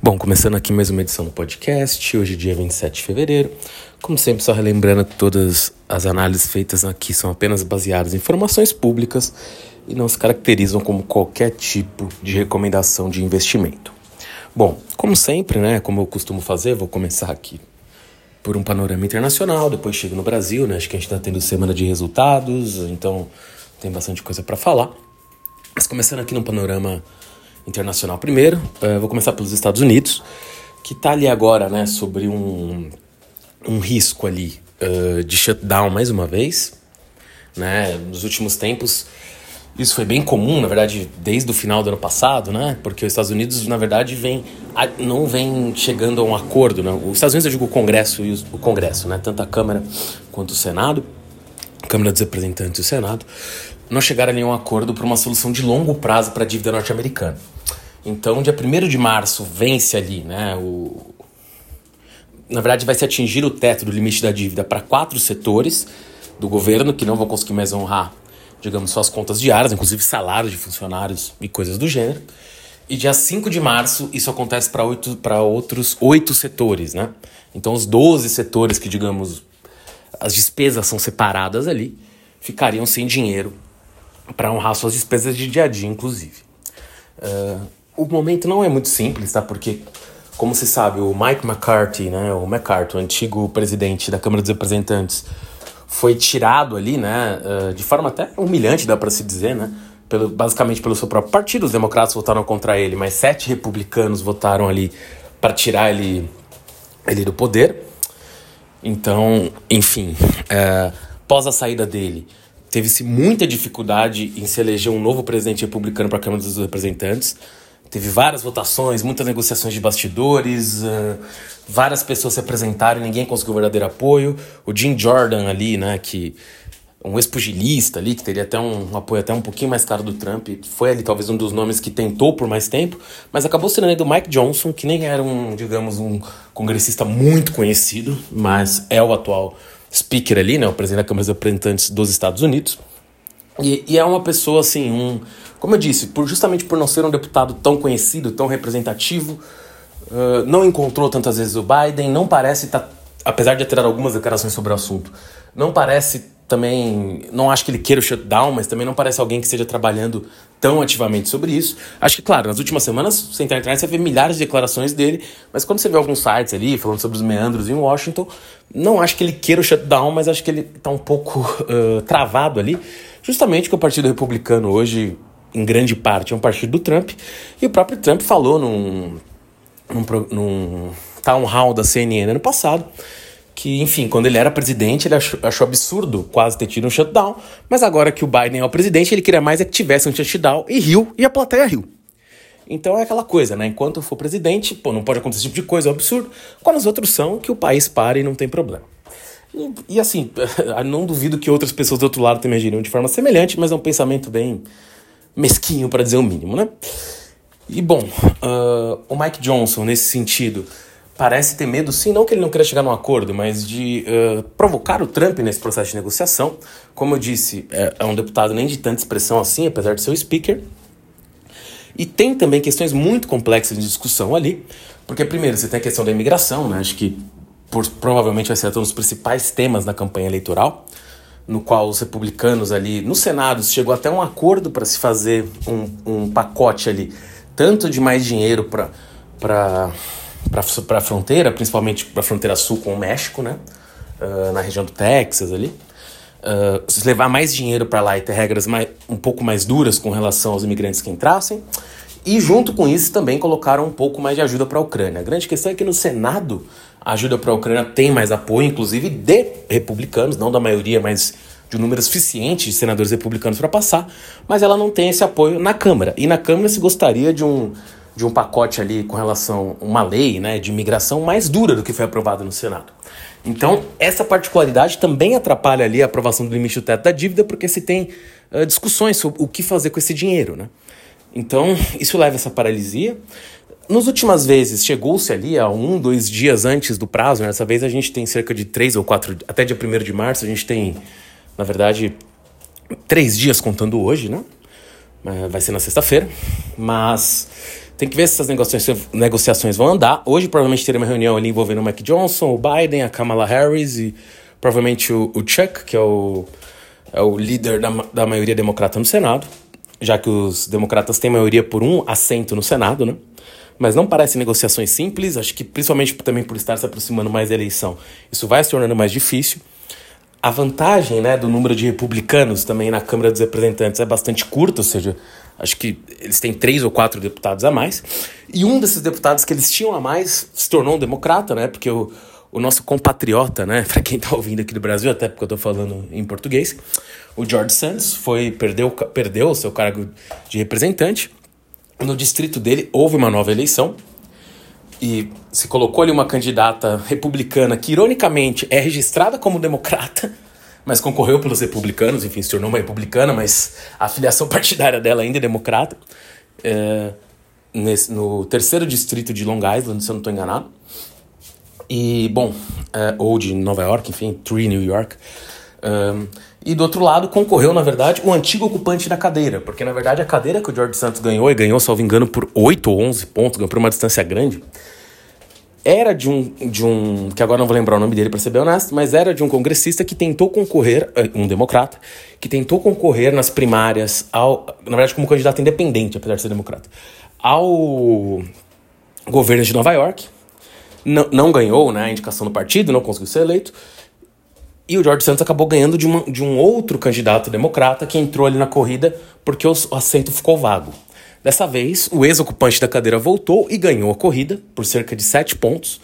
Bom, começando aqui mais uma edição do podcast, hoje dia 27 de fevereiro. Como sempre, só relembrando que todas as análises feitas aqui são apenas baseadas em informações públicas e não se caracterizam como qualquer tipo de recomendação de investimento. Bom, como sempre, né, como eu costumo fazer, vou começar aqui por um panorama internacional, depois chego no Brasil, né? Acho que a gente está tendo semana de resultados, então tem bastante coisa para falar. Mas começando aqui no panorama internacional primeiro, uh, vou começar pelos Estados Unidos, que está ali agora, né, sobre um, um risco ali uh, de shutdown mais uma vez, né? Nos últimos tempos isso foi bem comum, na verdade, desde o final do ano passado, né? Porque os Estados Unidos, na verdade, vem, não vem chegando a um acordo. Né? Os Estados Unidos, eu digo o Congresso e o Congresso, né? Tanto a Câmara quanto o Senado, Câmara dos Representantes e o Senado, não chegaram a nenhum acordo para uma solução de longo prazo para a dívida norte-americana. Então, dia 1 de março vence ali, né? O, na verdade, vai se atingir o teto do limite da dívida para quatro setores do governo que não vão conseguir mais honrar digamos, suas contas diárias, inclusive salários de funcionários e coisas do gênero. E dia 5 de março, isso acontece para outros oito setores, né? Então, os 12 setores que, digamos, as despesas são separadas ali, ficariam sem dinheiro para honrar suas despesas de dia a dia, inclusive. Uh, o momento não é muito simples, tá? Porque, como se sabe, o Mike McCarthy, né? O McCarthy, o antigo presidente da Câmara dos Representantes, foi tirado ali, né, uh, de forma até humilhante, dá para se dizer, né, pelo, basicamente pelo seu próprio partido. Os democratas votaram contra ele, mas sete republicanos votaram ali para tirar ele, ele do poder. Então, enfim, uh, pós a saída dele, teve-se muita dificuldade em se eleger um novo presidente republicano para a Câmara dos Representantes. Teve várias votações, muitas negociações de bastidores, uh, várias pessoas se apresentaram e ninguém conseguiu verdadeiro apoio. O Jim Jordan ali, né, que um ex-pugilista ali, que teria até um, um, apoio até um pouquinho mais caro do Trump, foi ali talvez um dos nomes que tentou por mais tempo, mas acabou sendo ali do Mike Johnson, que nem era um, digamos, um congressista muito conhecido, mas é o atual speaker ali, né, o presidente da Câmara dos Representantes dos Estados Unidos. E, e, é uma pessoa assim, um, como eu disse, por, justamente por não ser um deputado tão conhecido, tão representativo, uh, não encontrou tantas vezes o Biden, não parece estar, tá, apesar de ter algumas declarações sobre o assunto, não parece também, não acho que ele queira o shutdown, mas também não parece alguém que esteja trabalhando tão ativamente sobre isso. Acho que, claro, nas últimas semanas, você entrar na internet, você vê milhares de declarações dele, mas quando você vê alguns sites ali falando sobre os meandros em Washington, não acho que ele queira o shutdown, mas acho que ele está um pouco uh, travado ali, justamente que o Partido Republicano hoje em grande parte, é um partido do Trump. E o próprio Trump falou num, num, num town hall da CNN ano passado que, enfim, quando ele era presidente, ele achou, achou, absurdo quase ter tido um shutdown, mas agora que o Biden é o presidente, ele queria mais é que tivesse um shutdown e riu, e a plateia riu. Então é aquela coisa, né? Enquanto for presidente, pô, não pode acontecer esse tipo de coisa, é um absurdo. Quando os outros são, que o país pare e não tem problema. E, e assim, não duvido que outras pessoas do outro lado também agiriam de forma semelhante, mas é um pensamento bem mesquinho, para dizer o mínimo, né? E bom, uh, o Mike Johnson, nesse sentido, parece ter medo, sim, não que ele não queira chegar num acordo, mas de uh, provocar o Trump nesse processo de negociação. Como eu disse, é, é um deputado nem de tanta expressão assim, apesar de ser o speaker. E tem também questões muito complexas de discussão ali, porque, primeiro, você tem a questão da imigração, né? Acho que por, provavelmente vai ser um dos principais temas da campanha eleitoral no qual os republicanos ali no Senado chegou até um acordo para se fazer um, um pacote ali, tanto de mais dinheiro para para a fronteira, principalmente para a fronteira sul com o México, né? Uh, na região do Texas ali. Uh, levar mais dinheiro para lá e ter regras mais, um pouco mais duras com relação aos imigrantes que entrassem. E junto com isso também colocaram um pouco mais de ajuda para a Ucrânia. A grande questão é que no Senado a ajuda para a Ucrânia tem mais apoio, inclusive de republicanos, não da maioria, mas de um número suficiente de senadores republicanos para passar, mas ela não tem esse apoio na Câmara. E na Câmara se gostaria de um, de um pacote ali com relação a uma lei né, de imigração mais dura do que foi aprovada no Senado. Então, essa particularidade também atrapalha ali a aprovação do limite do teto da dívida, porque se tem uh, discussões sobre o que fazer com esse dinheiro. Né? Então, isso leva a essa paralisia. Nos últimas vezes, chegou-se ali a um, dois dias antes do prazo, né? dessa vez a gente tem cerca de três ou quatro, até dia 1 de março, a gente tem, na verdade, três dias contando hoje, né? É, vai ser na sexta-feira, mas Tem que ver se essas negociações, vão andar. Hoje provavelmente terá uma reunião ali envolvendo o Mac Johnson, o Biden, a Kamala Harris e provavelmente o, o Chuck, que é o, é o líder da, da maioria democrata no Senado, já que os democratas têm maioria por um assento no Senado, né? Mas não parecem negociações simples, acho que principalmente também por estar se aproximando mais da eleição, isso vai se tornando mais difícil. A vantagem né, do número de republicanos também na Câmara dos Representantes é bastante curta, ou seja, acho que eles têm três ou quatro deputados a mais. E um desses deputados que eles tinham a mais se tornou um democrata, né? Porque o, o nosso compatriota, né? Para quem está ouvindo aqui do Brasil, até porque eu estou falando em português, o George Santos foi perdeu perdeu o seu cargo de representante. No distrito dele houve uma nova eleição e se colocou ali uma candidata republicana que, ironicamente, é registrada como democrata, mas concorreu pelos republicanos, enfim, se tornou uma republicana, mas a filiação partidária dela ainda é democrata, é, nesse, no terceiro distrito de Long Island, se eu não estou enganado. E, bom, é, ou de Nova York, enfim, Tree, New York. Um, e do outro lado concorreu, na verdade, o antigo ocupante da cadeira, porque na verdade a cadeira que o George Santos ganhou, e ganhou, salvo engano, por 8 ou 11 pontos, ganhou por uma distância grande, era de um, de um que agora não vou lembrar o nome dele para ser bem honesto, mas era de um congressista que tentou concorrer, eh, um democrata, que tentou concorrer nas primárias, ao, na verdade como candidato independente, apesar de ser democrata, ao governo de Nova York, não, não ganhou né, a indicação do partido, não conseguiu ser eleito, e o George Santos acabou ganhando de, uma, de um outro candidato democrata que entrou ali na corrida porque o, o assento ficou vago. Dessa vez, o ex-ocupante da cadeira voltou e ganhou a corrida por cerca de 7 pontos.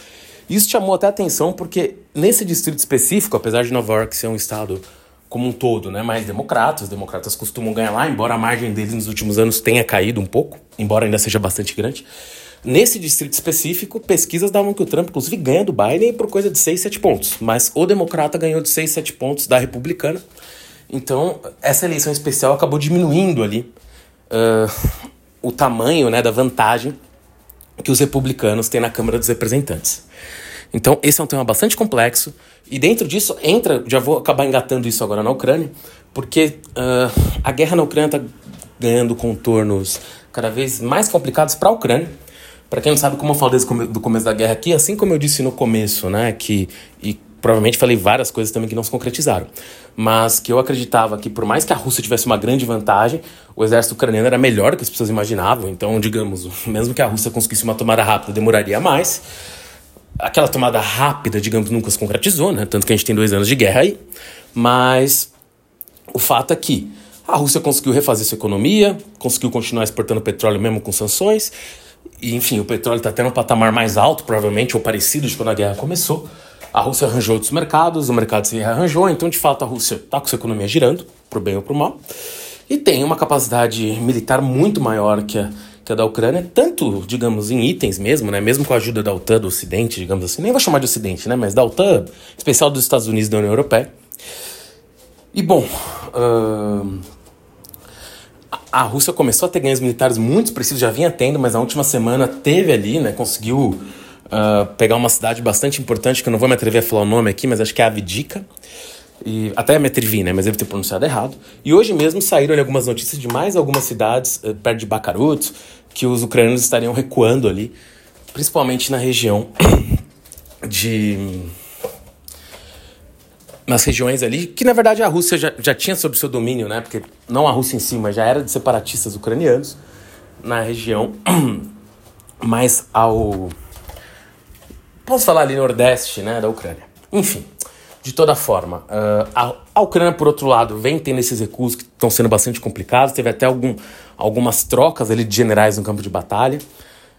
Isso chamou até atenção porque nesse distrito específico, apesar de Nova York ser um estado como um todo, né, mais democrata, os democratas costumam ganhar lá, embora a margem deles nos últimos anos tenha caído um pouco, embora ainda seja bastante grande. Nesse distrito específico, pesquisas davam que o Trump, inclusive, ganha do Biden por coisa de 6, 7 pontos. Mas o democrata ganhou de 6, 7 pontos da republicana. Então, essa eleição especial acabou diminuindo ali o tamanho né, da vantagem que os republicanos têm na Câmara dos Representantes. Então, esse é um tema bastante complexo. E dentro disso entra, já vou acabar engatando isso agora na Ucrânia, porque uh, a guerra na Ucrânia está ganhando contornos cada vez mais complicados para a Ucrânia. Para quem não sabe, como eu falei do começo da guerra aqui, assim como eu disse no começo, né, que e provavelmente falei várias coisas também que não se concretizaram, mas que eu acreditava que por mais que a Rússia tivesse uma grande vantagem, o exército ucraniano era melhor do que as pessoas imaginavam. Então, digamos, mesmo que a Rússia conseguisse uma tomada rápida, demoraria mais. Aquela tomada rápida, digamos, nunca se concretizou, né? Tanto que a gente tem dois anos de guerra aí. Mas o fato é que a Rússia conseguiu refazer sua economia, conseguiu continuar exportando petróleo mesmo com sanções e, enfim, o petróleo está até no patamar mais alto, provavelmente, ou parecido de quando a guerra começou. A Rússia arranjou outros mercados, o mercado se rearranjou, então, de fato, a Rússia está com sua economia girando, pro bem ou pro mal, e tem uma capacidade militar muito maior que a, que a da Ucrânia, tanto, digamos, em itens mesmo, né? Mesmo com a ajuda da OTAN, do Ocidente, digamos assim, nem vou chamar de Ocidente, né? Mas da OTAN, especial dos Estados Unidos e da União Europeia. E, bom, uh, a Rússia começou a ter ganhos militares muito expressivos, já vinha tendo, mas na última semana teve ali, né? Conseguiu uh, pegar uma cidade bastante importante, que eu não vou me atrever a falar o nome aqui, mas acho que é Avdica. E até é Metrivi, né? Mas deve ter pronunciado errado. E hoje mesmo saíram ali, algumas notícias de mais algumas cidades uh, perto de Bakhmut que os ucranianos estariam recuando ali, principalmente na região de nas regiões ali, que na verdade a Rússia já, já tinha sob seu domínio, né? Porque não a Rússia em si, mas já era de separatistas ucranianos na região mais ao. Posso falar ali nordeste, né? Da Ucrânia. Enfim, de toda forma, uh, a, Ucrânia, por outro lado, vem tendo esses recursos que estão sendo bastante complicados. Teve até algum, algumas trocas ali de generais no campo de batalha.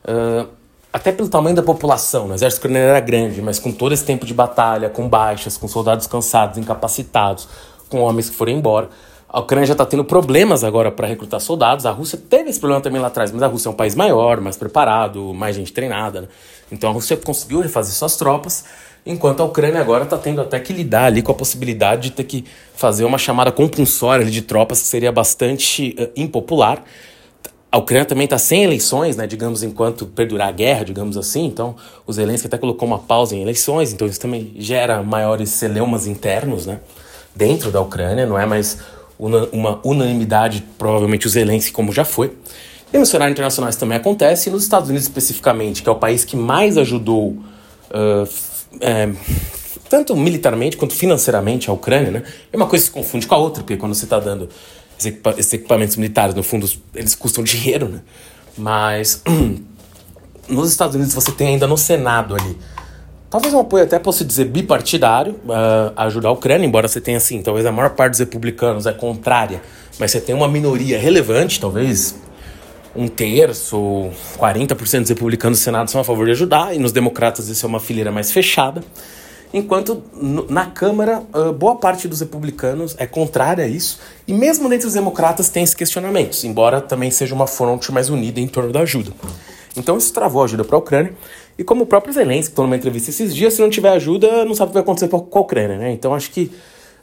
Uh, até pelo tamanho da população, né? o exército ucraniano era grande, mas com todo esse tempo de batalha, com baixas, com soldados cansados, incapacitados, com homens que foram embora, a Ucrânia já está tendo problemas agora para recrutar soldados. A Rússia teve esse problema também lá atrás, mas a Rússia é um país maior, mais preparado, mais gente treinada. Né? Então a Rússia conseguiu refazer suas tropas, enquanto a Ucrânia agora está tendo até que lidar ali com a possibilidade de ter que fazer uma chamada compulsória de tropas, que seria bastante uh, impopular a Ucrânia também está sem eleições, né, digamos, enquanto perdurar a guerra, digamos assim. Então, o Zelensky até colocou uma pausa em eleições, então isso também gera maiores celeumas internos né, dentro da Ucrânia, não é mais una uma unanimidade, provavelmente o Zelensky, como já foi. E no cenário também acontece, e nos Estados Unidos especificamente, que é o país que mais ajudou, uh, é, tanto militarmente quanto financeiramente, a Ucrânia, né? É uma coisa que se confunde com a outra, porque quando você está dando esses equipamentos militares, no fundo, eles custam dinheiro, né? Mas nos Estados Unidos você tem ainda no Senado ali. Talvez um apoio até posso dizer bipartidário uh, ajudar a Ucrânia, embora você tenha assim, talvez a maior parte dos republicanos é contrária, mas você tem uma minoria relevante, talvez um terço, 40% dos republicanos do Senado são a favor de ajudar, e nos democratas isso é uma fileira mais fechada. Enquanto na Câmara, uh, boa parte dos republicanos é contrária a isso, e mesmo dentre os democratas tem esses questionamentos, embora também seja uma fronte mais unida em torno da ajuda. Então isso travou a ajuda para a Ucrânia. E como o próprio Zelensky falou numa entrevista esses dias, se não tiver ajuda, não sabe o que vai acontecer com a Ucrânia, né? Então acho que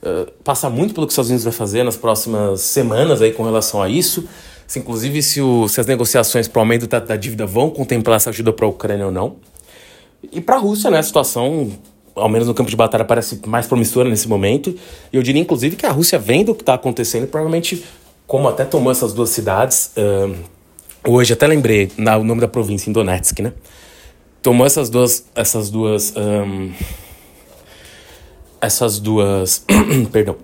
uh, passa muito pelo que os Estados Unidos vai fazer nas próximas semanas aí com relação a isso. Se, inclusive se, o, se as negociações para o aumento da, da, dívida vão contemplar essa ajuda para a Ucrânia ou não. E para a Rússia, né, a situação, ao menos no campo de batalha, parece mais promissora nesse momento. E eu diria, inclusive, que a Rússia, vendo o que está acontecendo, provavelmente, como até tomou essas duas cidades, uh, Hoje até lembrei na, o nome da província, em Donetsk, né? Tomou essas duas. Essas duas. Um, essas duas. perdão.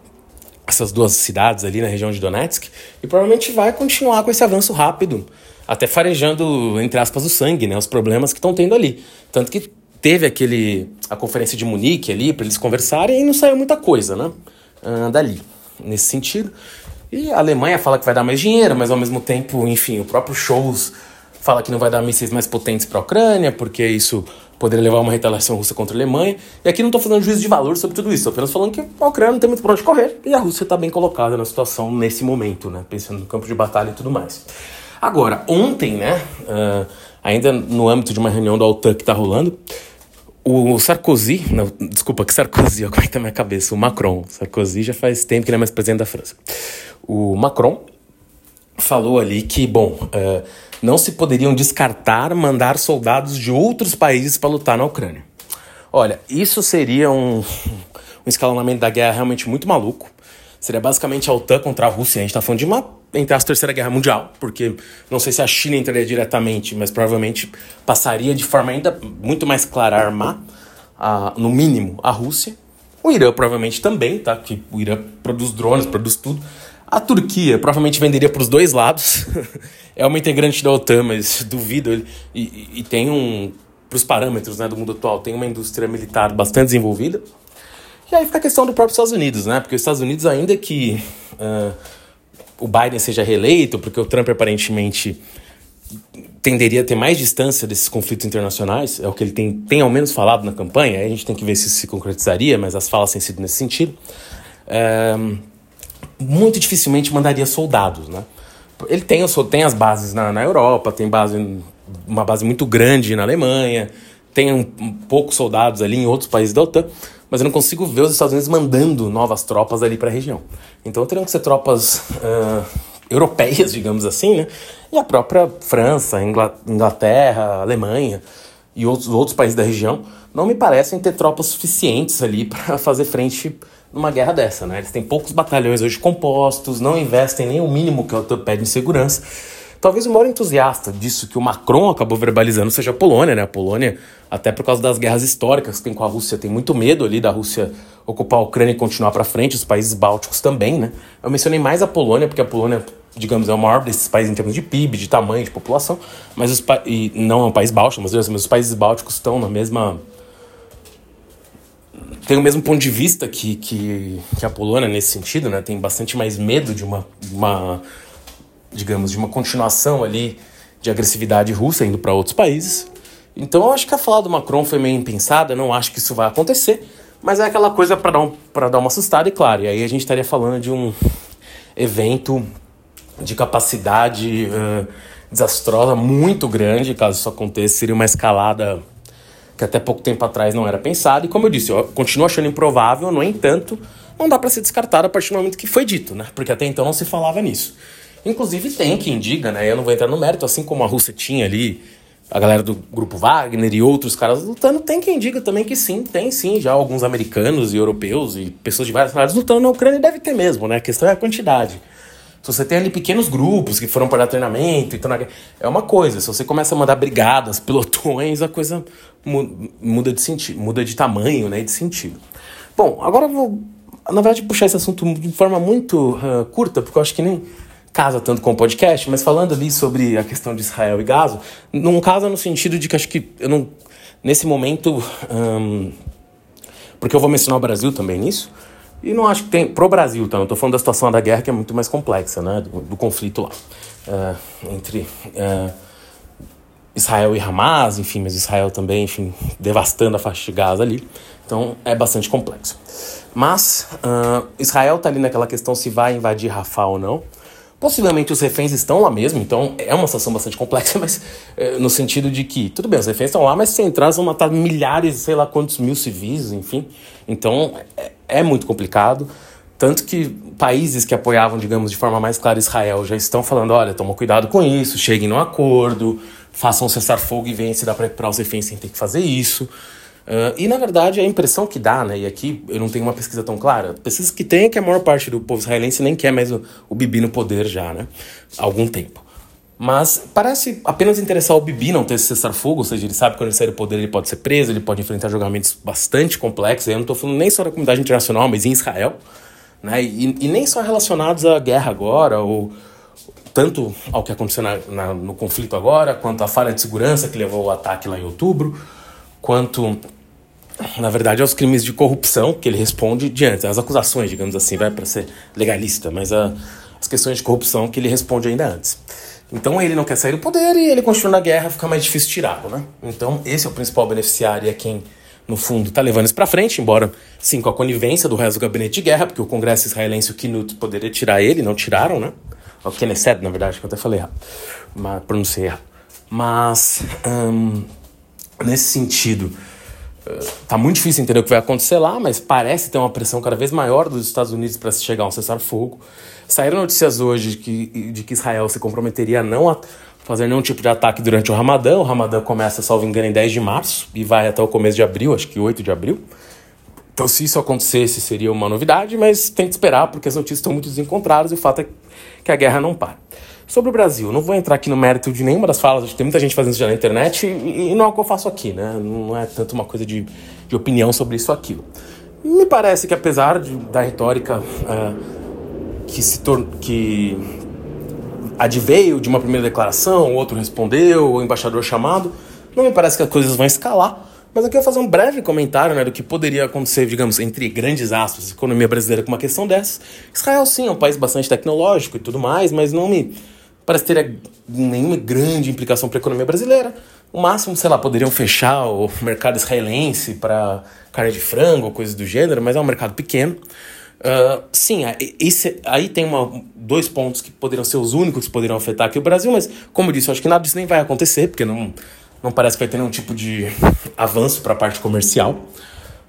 Essas duas cidades ali na região de Donetsk. E provavelmente vai continuar com esse avanço rápido. Até farejando, entre aspas, o sangue, né? Os problemas que estão tendo ali. Tanto que teve aquele. a conferência de Munique ali para eles conversarem e não saiu muita coisa, né? Uh, dali. Nesse sentido. E a Alemanha fala que vai dar mais dinheiro, mas ao mesmo tempo, enfim, o próprio Scholz fala que não vai dar mísseis mais potentes para a Ucrânia, porque isso poderia levar a uma retaliação russa contra a Alemanha. E aqui não estou fazendo juízo de valor sobre tudo isso, estou apenas falando que a Ucrânia não tem muito para onde correr e a Rússia está bem colocada na situação nesse momento, né? Pensando no campo de batalha e tudo mais. Agora, ontem, né, uh, ainda no âmbito de uma reunião da OTAN que está rolando, o Sarkozy, não, desculpa, que Sarkozy, ó, como tá minha cabeça? O Macron. Sarkozy já faz tempo que não é mais presidente da França. O Macron falou ali que, bom, uh, não se poderiam descartar mandar soldados de outros países para lutar na Ucrânia. Olha, isso seria um, um escalonamento da guerra realmente muito maluco. Seria basicamente a OTAN contra a Rússia. A gente está falando de uma, entre as Terceira Guerra Mundial, porque não sei se a China entraria diretamente, mas provavelmente passaria de forma ainda muito mais clara a armar, a, no mínimo, a Rússia. O Irã provavelmente também, tá? Que o Irã produz drones, produz tudo. A Turquia provavelmente venderia para os dois lados. é uma integrante da OTAN, mas duvido. E, e, e tem um, para os parâmetros né, do mundo atual, tem uma indústria militar bastante desenvolvida. E aí fica a questão do próprio Estados Unidos, né? Porque os Estados Unidos, ainda que uh, o Biden seja reeleito, porque o Trump aparentemente tenderia a ter mais distância desses conflitos internacionais, é o que ele tem, tem ao menos falado na campanha, a gente tem que ver se isso se concretizaria, mas as falas têm sido nesse sentido. Uh, muito dificilmente mandaria soldados, né? Ele tem, tem as bases na, na Europa, tem base, uma base muito grande na Alemanha, tem um, um poucos soldados ali em outros países da OTAN, mas eu não consigo ver os Estados Unidos mandando novas tropas ali para a região. Então teriam que ser tropas uh, europeias, digamos assim, né? E a própria França, Inglaterra, Alemanha e outros, outros países da região não me parecem ter tropas suficientes ali para fazer frente numa guerra dessa, né? Eles têm poucos batalhões hoje compostos, não investem nem o mínimo que a OTAN pede em segurança. Talvez o maior entusiasta disso que o Macron acabou verbalizando seja a Polônia, né? A Polônia, até por causa das guerras históricas que tem com a Rússia, tem muito medo ali da Rússia ocupar a Ucrânia e continuar para frente, os países bálticos também, né? Eu mencionei mais a Polônia porque a Polônia, digamos, é o maior desses países em termos de PIB, de tamanho, de população, mas os e não é um país báltico, mas os países bálticos estão na mesma tem o mesmo ponto de vista que, que, que a Polônia nesse sentido, né? Tem bastante mais medo de uma, uma digamos, de uma continuação ali de agressividade russa indo para outros países. Então eu acho que a fala do Macron foi meio impensada, não acho que isso vai acontecer, mas é aquela coisa para dar, um, dar uma assustada, e claro, e aí a gente estaria falando de um evento de capacidade uh, desastrosa muito grande, caso isso aconteça, seria uma escalada que até pouco tempo atrás não era pensada, e como eu disse, eu continuo achando improvável, no entanto, não dá para ser descartado a partir do momento que foi dito, né? Porque até então não se falava nisso. Inclusive tem quem diga, né? Eu não vou entrar no mérito, assim como a Rússia tinha ali, a galera do grupo Wagner e outros caras lutando, tem quem diga também que sim, tem sim, já alguns americanos e europeus e pessoas de várias áreas lutando na Ucrânia deve ter mesmo, né? A questão é a quantidade. Se você tem ali pequenos grupos que foram para treinamento, então é uma coisa. Se você começa a mandar brigadas, pelotões, a coisa muda de sentido, muda de tamanho, né, de sentido. Bom, agora eu vou, na verdade, puxar esse assunto de forma muito uh, curta, porque eu acho que nem casa tanto com o podcast, mas falando ali sobre a questão de Israel e Gaza, não casa no sentido de que acho que eu não, nesse momento, um, porque eu vou mencionar o Brasil também nisso, e não acho que tem, pro Brasil, tá? Não tô falando da situação da guerra que é muito mais complexa, né, do, do conflito lá, uh, entre uh, Israel e Hamas, enfim, mas Israel também, enfim, devastando a faixa de Gaza ali, então é bastante complexo. Mas uh, Israel tá ali naquela questão se vai invadir Rafah ou não, Possivelmente os reféns estão lá mesmo, então é uma situação bastante complexa, mas é, no sentido de que, tudo bem, os reféns estão lá, mas se entrar, vão matar milhares, sei lá quantos mil civis, enfim. Então é, é muito complicado. Tanto que países que apoiavam, digamos, de forma mais clara Israel já estão falando: olha, toma cuidado com isso, cheguem no acordo, façam cessar-fogo e venham se dá para os reféns sem ter que fazer isso. Uh, e na verdade a impressão que dá, né, e aqui eu não tenho uma pesquisa tão clara, pesquisa que tem é que a maior parte do povo israelense nem quer mais o, o Bibi no poder já, né, há algum tempo. Mas parece apenas interessar o Bibi não ter esse cessar-fogo, ou seja, ele sabe que quando ele sair do poder ele pode ser preso, ele pode enfrentar julgamentos bastante complexos, eu não estou falando nem só da comunidade internacional, mas em Israel, né, e, e nem só relacionados à guerra agora, ou tanto ao que aconteceu na, na, no conflito agora, quanto à falha de segurança que levou ao ataque lá em outubro, quanto, na verdade, aos crimes de corrupção que ele responde diante, as acusações, digamos assim, vai para ser legalista, mas a, as questões de corrupção que ele responde ainda antes. Então ele não quer sair do poder e ele continua na guerra, fica mais difícil tirá-lo, né? Então esse é o principal beneficiário e é quem, no fundo, está levando isso para frente, embora sim com a conivência do resto do gabinete de guerra, porque o Congresso israelense, o Knut, poderia tirar ele, não tiraram, né? O Knesset, na verdade, que eu até falei errado, mas pronunciei errado. Mas nesse sentido, está muito difícil entender o que vai acontecer lá, mas parece ter uma pressão cada vez maior dos Estados Unidos para se chegar a um cessar-fogo. Saíram notícias hoje de que, de que Israel se comprometeria a não fazer nenhum tipo de ataque durante o Ramadã. O Ramadã começa, salvo engano, em 10 de março e vai até o começo de abril, acho que 8 de abril. Então, se isso acontecesse, seria uma novidade, mas tem que esperar porque as notícias estão muito desencontradas e o fato é que a guerra não para. Sobre o Brasil, não vou entrar aqui no mérito de nenhuma das falas, acho que tem muita gente fazendo isso já na internet e, e não é o que eu faço aqui, né? Não é tanto uma coisa de, de opinião sobre isso ou aquilo. Me parece que apesar de, da retórica uh, que se tornou. que adveio de uma primeira declaração, o outro respondeu, o embaixador chamado, não me parece que as coisas vão escalar. Mas aqui eu vou fazer um breve comentário né, do que poderia acontecer, digamos, entre grandes aspas, economia brasileira com uma questão dessa. Israel, sim, é um país bastante tecnológico e tudo mais, mas não me parece ter nenhuma grande implicação para a economia brasileira. O máximo, sei lá, poderiam fechar o mercado israelense para carne de frango coisas do gênero, mas é um mercado pequeno. Uh, sim, esse, aí tem uma, dois pontos que poderiam ser os únicos que poderiam afetar aqui o Brasil, mas como eu disse, eu acho que nada disso nem vai acontecer, porque não, não parece que vai ter nenhum tipo de avanço para a parte comercial.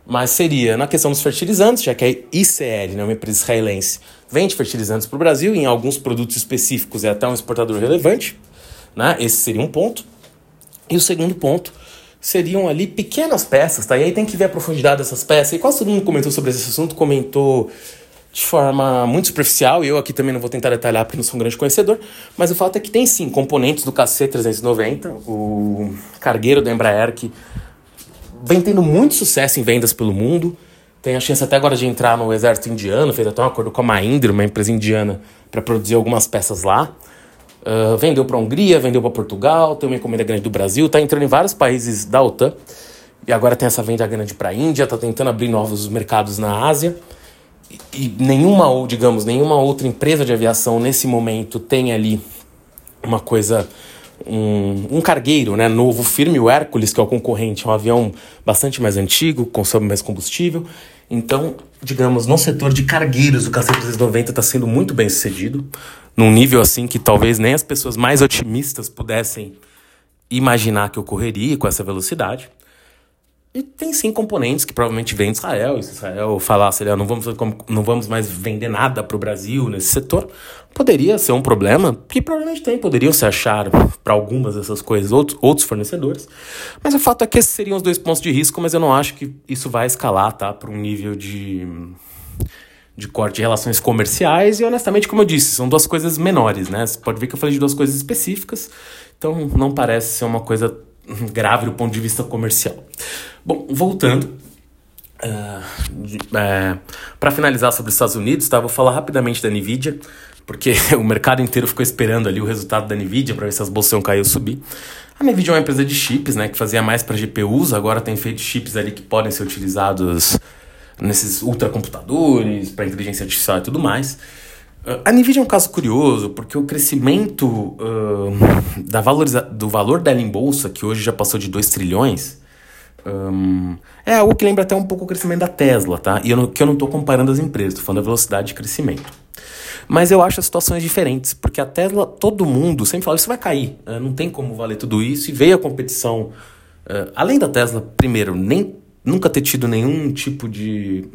Mas seria na questão dos fertilizantes, já que a ICL, né, uma empresa israelense, vende fertilizantes para o Brasil, em alguns produtos específicos é até um exportador relevante. Né? Esse seria um ponto. E o segundo ponto seriam ali pequenas peças, tá? E aí tem que ver a profundidade dessas peças. E quase todo mundo comentou sobre esse assunto, comentou de forma muito superficial, e eu aqui também não vou tentar detalhar porque não sou um grande conhecedor, mas o fato é que tem sim componentes do KC390, o cargueiro da Embraer, que vem tendo muito sucesso em vendas pelo mundo. Tem a chance até agora de entrar no exército indiano, fez até um acordo com a Mahindra, uma empresa indiana, para produzir algumas peças lá. Uh, vendeu para a Hungria, vendeu para Portugal, tem uma encomenda grande do Brasil, está entrando em vários países da OTAN. E agora tem essa venda grande para a Índia, está tentando abrir novos mercados na Ásia. E, e nenhuma, ou digamos, nenhuma outra empresa de aviação nesse momento tem ali uma coisa um, um cargueiro né, novo, firme, o Hércules, que é o concorrente, é um avião bastante mais antigo, consome mais combustível. Então, digamos, no setor de cargueiros, o KC-390 está sendo muito bem sucedido, num nível assim que talvez nem as pessoas mais otimistas pudessem imaginar que ocorreria com essa velocidade. E tem sim componentes que provavelmente vêm de Israel. E se Israel falasse, não vamos, não vamos mais vender nada para o Brasil nesse setor, poderia ser um problema, que provavelmente tem, poderiam se achar para algumas dessas coisas outros, outros fornecedores. Mas o fato é que esses seriam os dois pontos de risco, mas eu não acho que isso vai escalar tá, para um nível de, de corte de relações comerciais e honestamente, como eu disse, são duas coisas menores, né? Você pode ver que eu falei de duas coisas específicas, então não parece ser uma coisa grave do ponto de vista comercial. Bom, voltando, uh, uh, para finalizar sobre os Estados Unidos, tá? vou falar rapidamente da Nvidia, porque o mercado inteiro ficou esperando ali o resultado da Nvidia para ver se as bolsas iam cair ou subir. A Nvidia é uma empresa de chips, né, que fazia mais para GPUs, agora tem feito chips ali que podem ser utilizados nesses ultracomputadores, para inteligência artificial e tudo mais. Uh, a Nvidia é um caso curioso, porque o crescimento uh, da valoriza do valor dela em bolsa, que hoje já passou de 2 trilhões, um, é algo que lembra até um pouco o crescimento da Tesla, tá? E eu não, que eu não estou comparando as empresas, estou falando da velocidade de crescimento. Mas eu acho as situações diferentes, porque a Tesla, todo mundo sempre fala, isso vai cair, uh, não tem como valer tudo isso, e veio a competição. além da Tesla, primeiro, nem nunca ter tido nenhum tipo de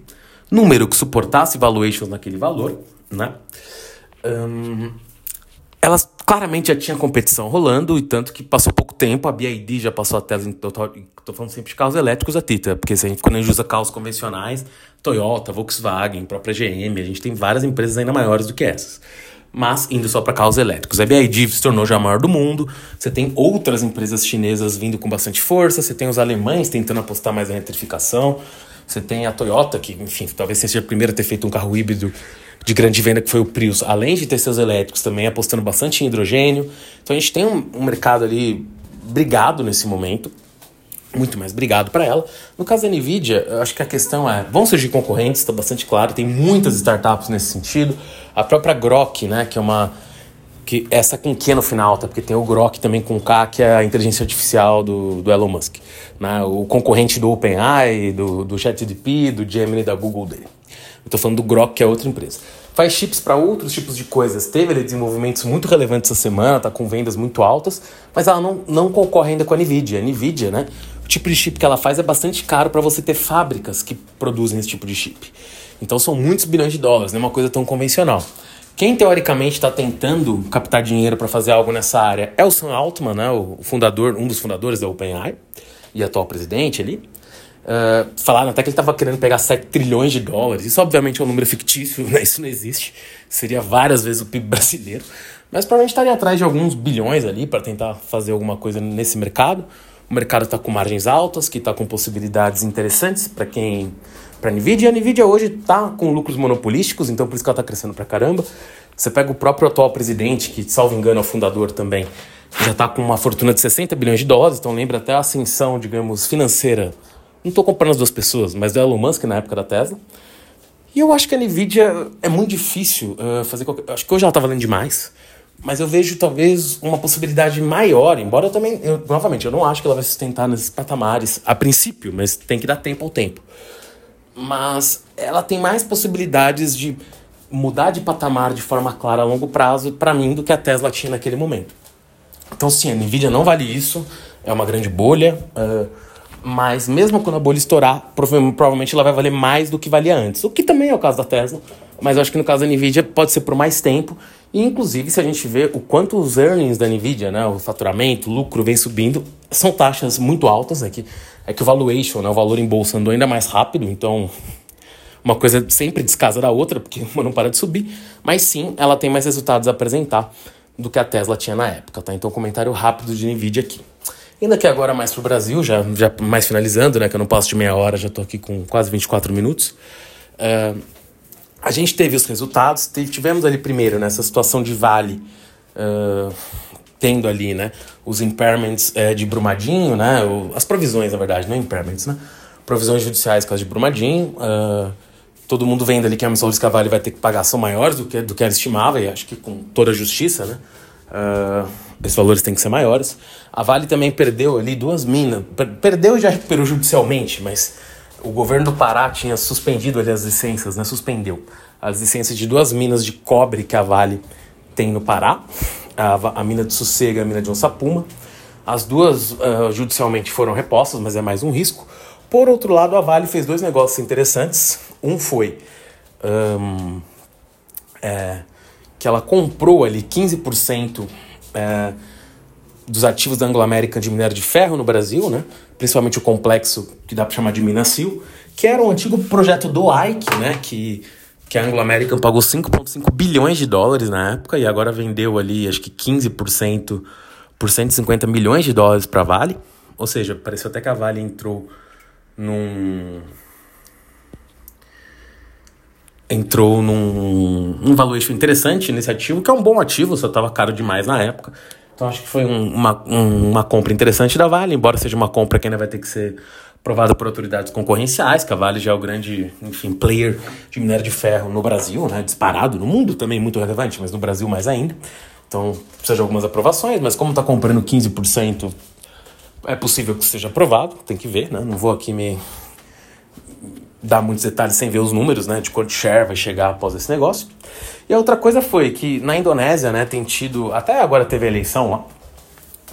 número que suportasse valuations naquele valor, né? Um, elas claramente já tinha competição rolando, e tanto que passou pouco tempo, a BID já passou a Tesla, estou falando sempre de carros elétricos a Tita, porque se a gente, quando a gente usa carros convencionais, Toyota, Volkswagen, própria GM, a gente tem várias empresas ainda maiores do que essas mas indo só para carros elétricos. A BYD se tornou já a maior do mundo, você tem outras empresas chinesas vindo com bastante força, você tem os alemães tentando apostar mais na eletrificação, você tem a Toyota, que, enfim, talvez seja a primeira a ter feito um carro híbrido de grande venda, que foi o Prius, além de ter seus elétricos, também apostando bastante em hidrogênio. Então a gente tem um, um mercado ali brigado nesse momento muito mais obrigado para ela. No caso da Nvidia, eu acho que a questão é, vão surgir concorrentes, está bastante claro, tem muitas startups nesse sentido. A própria Grok, né, que é uma que essa com Q no final, tá? Porque tem o Grok também com K, que é a inteligência artificial do, do Elon Musk, né? O concorrente do OpenAI, do, do ChatGPT, do Gemini da Google dele. Tô falando do Grok, que é outra empresa. Faz chips para outros tipos de coisas. Teve ali, desenvolvimentos muito relevantes essa semana, tá com vendas muito altas, mas ela não, não concorre ainda com a Nvidia. A Nvidia, né? O tipo de chip que ela faz é bastante caro para você ter fábricas que produzem esse tipo de chip. Então são muitos bilhões de dólares, não é uma coisa tão convencional. Quem teoricamente está tentando captar dinheiro para fazer algo nessa área é o Sam Altman, né, o fundador, um dos fundadores da OpenAI e atual presidente ali. Uh, falaram até que ele estava querendo pegar 7 trilhões de dólares. Isso, obviamente, é um número fictício, né? isso não existe. Seria várias vezes o PIB brasileiro. Mas provavelmente estaria atrás de alguns bilhões ali para tentar fazer alguma coisa nesse mercado. O mercado está com margens altas, que está com possibilidades interessantes para quem. Para a Nvidia. E a Nvidia hoje está com lucros monopolísticos, então por isso que ela está crescendo para caramba. Você pega o próprio atual presidente, que, salvo engano, é o fundador também, já está com uma fortuna de 60 bilhões de dólares, então lembra até a ascensão, digamos, financeira não estou comparando as duas pessoas, mas do Elon Musk na época da Tesla. E eu acho que a Nvidia é muito difícil uh, fazer qualquer. Acho que hoje ela está valendo demais. Mas eu vejo talvez uma possibilidade maior, embora eu também. Eu, novamente, eu não acho que ela vai sustentar nesses patamares a princípio, mas tem que dar tempo ao tempo. Mas ela tem mais possibilidades de mudar de patamar de forma clara a longo prazo para mim do que a Tesla tinha naquele momento. Então, sim, a Nvidia não vale isso, é uma grande bolha. Uh, mas mesmo quando a bolha estourar, provavelmente ela vai valer mais do que valia antes. O que também é o caso da Tesla, mas eu acho que no caso da Nvidia pode ser por mais tempo. E inclusive, se a gente vê o quanto os earnings da Nvidia, né, o faturamento, o lucro vem subindo, são taxas muito altas. Né, que, é que o valuation, né, o valor em bolsa andou ainda mais rápido, então uma coisa sempre descasa da outra, porque uma não para de subir. Mas sim, ela tem mais resultados a apresentar do que a Tesla tinha na época. Tá? Então, comentário rápido de Nvidia aqui. Ainda que agora mais pro Brasil, já, já mais finalizando, né? Que eu não passo de meia hora, já tô aqui com quase 24 minutos. Uh, a gente teve os resultados, teve, tivemos ali primeiro nessa situação de Vale, uh, tendo ali, né? Os impairments uh, de Brumadinho, né? O, as provisões, na verdade, não impairments, né? Provisões judiciais caso de Brumadinho. todo mundo vendo ali que a missão de Vale vai ter que pagar são maiores do que, do que ela estimava, e acho que com toda a justiça, né? Esses valores têm que ser maiores. A Vale também perdeu ali duas minas. Perdeu e já recuperou judicialmente, mas o governo do Pará tinha suspendido ali as licenças, né? Suspendeu as licenças de duas minas de cobre que a Vale tem no Pará. A, a mina de Sossega e a mina de Onçapuma. As duas uh, judicialmente foram repostas, mas é mais um risco. Por outro lado, a Vale fez dois negócios interessantes. Um foi um, é, que ela comprou ali 15% é, dos ativos da Anglo-América de minério de ferro no Brasil, né? principalmente o complexo que dá para chamar de Minacil, que era um antigo projeto do Ike, né? que que a Anglo American pagou 5,5 bilhões de dólares na época e agora vendeu ali, acho que 15% por 150 milhões de dólares para a Vale. Ou seja, pareceu até que a Vale entrou num. Entrou num, num valuation interessante nesse ativo, que é um bom ativo, só estava caro demais na época. Então acho que foi um, uma, um, uma compra interessante da Vale, embora seja uma compra que ainda vai ter que ser aprovada por autoridades concorrenciais, que a Vale já é o grande, enfim, player de minério de ferro no Brasil, né, disparado, no mundo também muito relevante, mas no Brasil mais ainda. Então precisa de algumas aprovações, mas como está comprando 15%, é possível que seja aprovado, tem que ver, né? Não vou aqui me dar muitos detalhes sem ver os números, né, de quanto share vai chegar após esse negócio. E a outra coisa foi que na Indonésia, né, tem tido, até agora teve a eleição lá,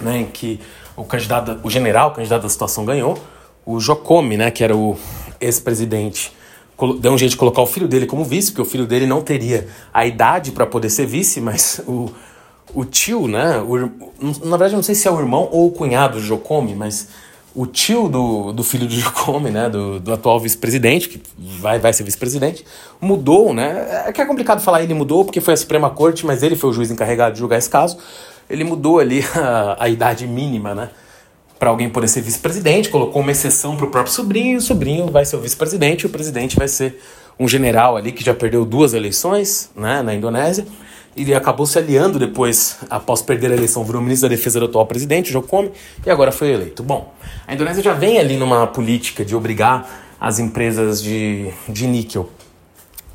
né, em que o candidato, o general, o candidato da situação ganhou, o Jokomi, né, que era o ex-presidente, deu um jeito de colocar o filho dele como vice, porque o filho dele não teria a idade para poder ser vice, mas o, o tio, né, o, na verdade não sei se é o irmão ou o cunhado de Jokomi, mas o tio do, do filho de Jacome, né, do, do atual vice-presidente, que vai, vai ser vice-presidente, mudou, né? É que é complicado falar ele mudou porque foi a Suprema Corte, mas ele foi o juiz encarregado de julgar esse caso. Ele mudou ali a, a idade mínima, né? Para alguém poder ser vice-presidente, colocou uma exceção para o próprio sobrinho, o sobrinho vai ser o vice-presidente, o presidente vai ser um general ali que já perdeu duas eleições né, na Indonésia ele acabou se aliando depois, após perder a eleição, virou ministro da Defesa do atual presidente, Jocome, e agora foi eleito. Bom, a Indonésia já vem ali numa política de obrigar as empresas de, de níquel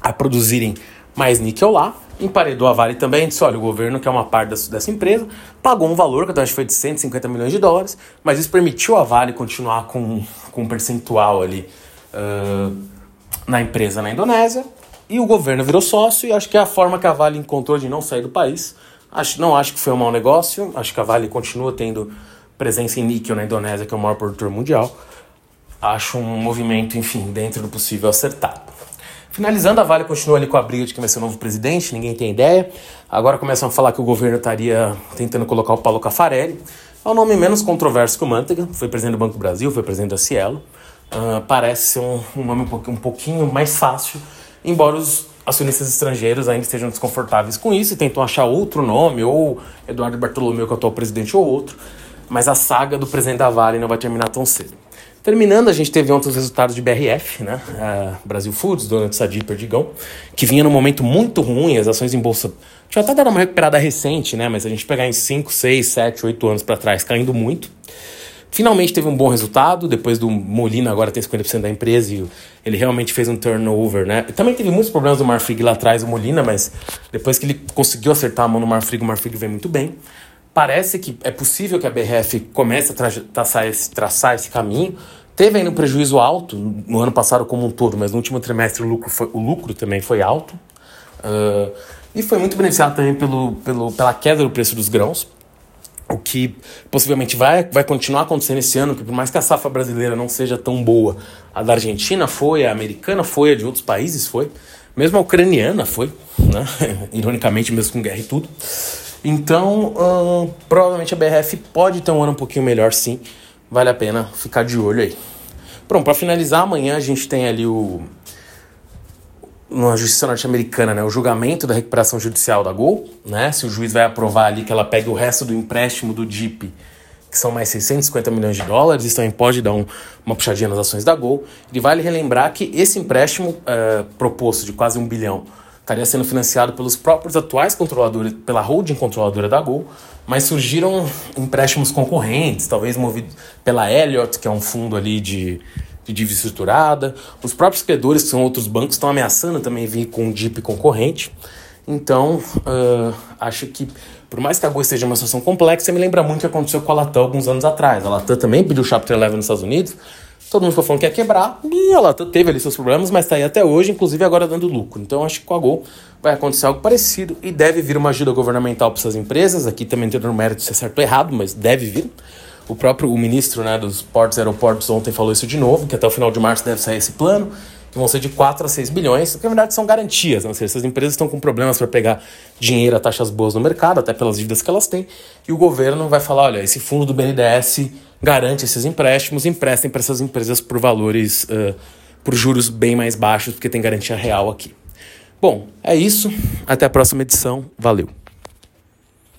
a produzirem mais níquel lá, emparedou a Vale também, disse, olha, o governo quer uma parte dessa, dessa empresa, pagou um valor, que eu acho que foi de 150 milhões de dólares, mas isso permitiu a Vale continuar com, com um percentual ali uh, na empresa na Indonésia, e o governo virou sócio e acho que é a forma que a Vale encontrou de não sair do país. Acho, não acho que foi um mau negócio, acho que a Vale continua tendo presença em níquel na Indonésia, que é o maior produtor mundial. Acho um movimento, enfim, dentro do possível acertado. Finalizando, a Vale continua ali com a briga de quem vai ser o novo presidente, ninguém tem ideia. Agora começam a falar que o governo estaria tentando colocar o Paulo Cafarelli. É um nome menos controverso que o Manteiga, foi presidente do Banco do Brasil, foi presidente da Cielo. Uh, parece ser um, um nome um pouquinho mais fácil embora os acionistas estrangeiros ainda estejam desconfortáveis com isso e tentam achar outro nome, ou Eduardo Bartolomeu, que é o atual presidente, ou outro, mas a saga do presidente da Vale não vai terminar tão cedo. Terminando, a gente teve ontem os resultados de BRF, né? A Brasil Foods, dona de Sadi Perdigão, que vinha num momento muito ruim, as ações em bolsa tinha até dado uma recuperada recente, né? Mas a gente pegar em 5, 6, 7, 8 anos para trás, caindo muito. Finalmente teve um bom resultado, depois do Molina agora ter 50% da empresa e ele realmente fez um turnover, né? Também teve muitos problemas do Marfrig lá atrás, o Molina, mas depois que ele conseguiu acertar a mão no Marfrig, o Marfrig vem muito bem. Parece que é possível que a BRF comece a traçar esse, traçar esse caminho. Teve ainda um prejuízo alto no ano passado como um todo, mas no último trimestre o lucro, foi, o lucro também foi alto. Uh, e foi muito beneficiado também pelo, pelo, pela queda do preço dos grãos o que possivelmente vai, vai continuar acontecendo esse ano, que por mais que a safra brasileira não seja tão boa, a da Argentina foi, a americana foi, a de outros países foi, mesmo a ucraniana foi, né? ironicamente, mesmo com guerra e tudo. Então, provavelmente a BRF pode ter um ano um pouquinho melhor, sim. Vale a pena ficar de olho aí. Pronto, para finalizar, amanhã a gente tem ali o na justiça norte-americana, né, o julgamento da recuperação judicial da Gol, né, se o juiz vai aprovar ali que ela pegue o resto do empréstimo do DIP, que são mais 650 milhões de dólares, isso também pode dar um, uma puxadinha nas ações da Gol. Ele vale relembrar que esse empréstimo uh, proposto de quase um bilhão estaria sendo financiado pelos próprios atuais controladores, pela holding controladora da Gol, mas surgiram empréstimos concorrentes, talvez movidos pela Elliott, que é um fundo ali de de dívida estruturada. Os próprios credores, que são outros bancos, estão ameaçando também vir com um DIP concorrente. Então, uh, acho que, por mais que a Goi esteja uma situação complexa, me lembra muito o que aconteceu com a Latam alguns anos atrás. A Latam também pediu Chapter 11 nos Estados Unidos, todo mundo ficou falando que ia quebrar, e a Latam teve ali seus problemas, mas está aí até hoje, inclusive agora dando lucro. Então, acho que com a Gol vai acontecer algo parecido e deve vir uma ajuda governamental para essas empresas. Aqui também tem no mérito se é certo ou errado, mas deve vir. O próprio o ministro né, dos portos e aeroportos ontem falou isso de novo, que até o final de março deve sair esse plano, que vão ser de 4 a 6 bilhões, que na verdade são garantias. Né? Essas empresas estão com problemas para pegar dinheiro a taxas boas no mercado, até pelas dívidas que elas têm, e o governo vai falar: olha, esse fundo do BNDES garante esses empréstimos, emprestem para essas empresas por valores, uh, por juros bem mais baixos, porque tem garantia real aqui. Bom, é isso. Até a próxima edição. Valeu.